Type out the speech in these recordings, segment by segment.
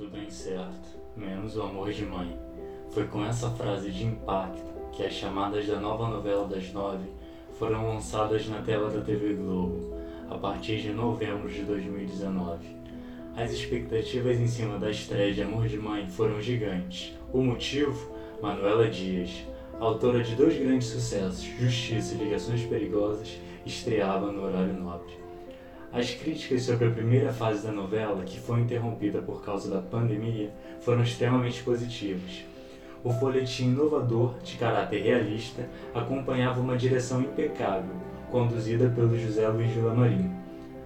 Tudo é incerto, menos o amor de mãe. Foi com essa frase de impacto que as chamadas da nova novela das nove foram lançadas na tela da TV Globo a partir de novembro de 2019. As expectativas em cima da estreia de Amor de Mãe foram gigantes. O motivo? Manuela Dias, autora de dois grandes sucessos, Justiça e Ligações Perigosas, estreava no horário nobre. As críticas sobre a primeira fase da novela, que foi interrompida por causa da pandemia, foram extremamente positivas. O folhetim inovador, de caráter realista, acompanhava uma direção impecável, conduzida pelo José Luiz Villamarim.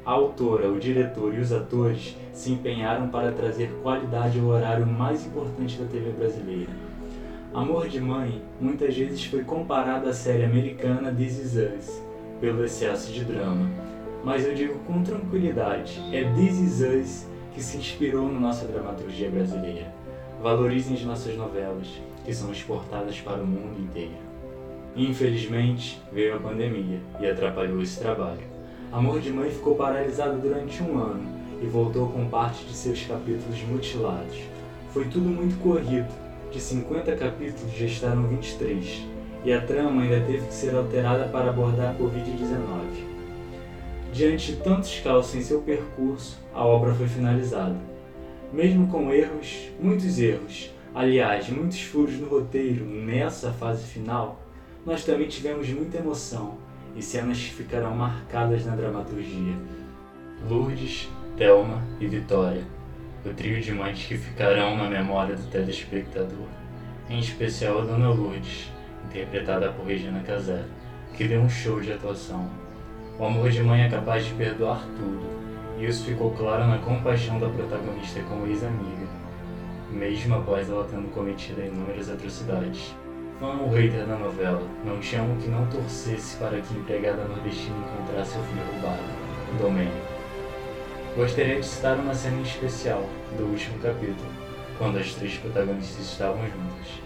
A autora, o diretor e os atores se empenharam para trazer qualidade ao horário mais importante da TV brasileira. Amor de Mãe muitas vezes foi comparado à série americana This Is Us, pelo excesso de drama mas eu digo com tranquilidade: é This Is Us que se inspirou na nossa dramaturgia brasileira. Valorizem as nossas novelas, que são exportadas para o mundo inteiro. Infelizmente, veio a pandemia e atrapalhou esse trabalho. Amor de Mãe ficou paralisado durante um ano e voltou com parte de seus capítulos mutilados. Foi tudo muito corrido. De 50 capítulos já estaram 23, e a trama ainda teve que ser alterada para abordar a Covid-19. Diante de tantos caos em seu percurso, a obra foi finalizada. Mesmo com erros, muitos erros, aliás, muitos furos no roteiro nessa fase final, nós também tivemos muita emoção e cenas que ficarão marcadas na dramaturgia. Lourdes, Thelma e Vitória, o trio de mães que ficarão na memória do telespectador. Em especial a Dona Lourdes, interpretada por Regina Casé, que deu um show de atuação o amor de mãe é capaz de perdoar tudo, e isso ficou claro na compaixão da protagonista com a ex-amiga, mesmo após ela tendo cometido inúmeras atrocidades. Fã ou hater da novela, não tinha um que não torcesse para que a empregada nordestina encontrasse seu filho roubado, Domênico. Gostaria de citar uma cena especial do último capítulo, quando as três protagonistas estavam juntas.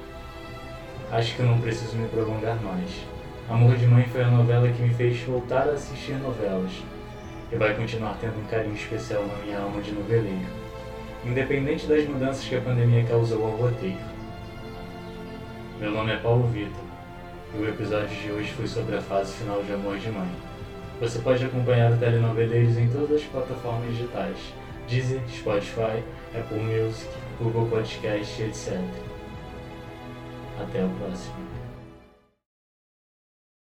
Acho que não preciso me prolongar mais, Amor de Mãe foi a novela que me fez voltar a assistir novelas e vai continuar tendo um carinho especial na minha alma de noveleiro, independente das mudanças que a pandemia causou ao roteiro. Meu nome é Paulo Vitor e o episódio de hoje foi sobre a fase final de Amor de Mãe. Você pode acompanhar o Telenoveleiros em todas as plataformas digitais, Deezer, Spotify, Apple Music, Google Podcast, etc. Até o próximo.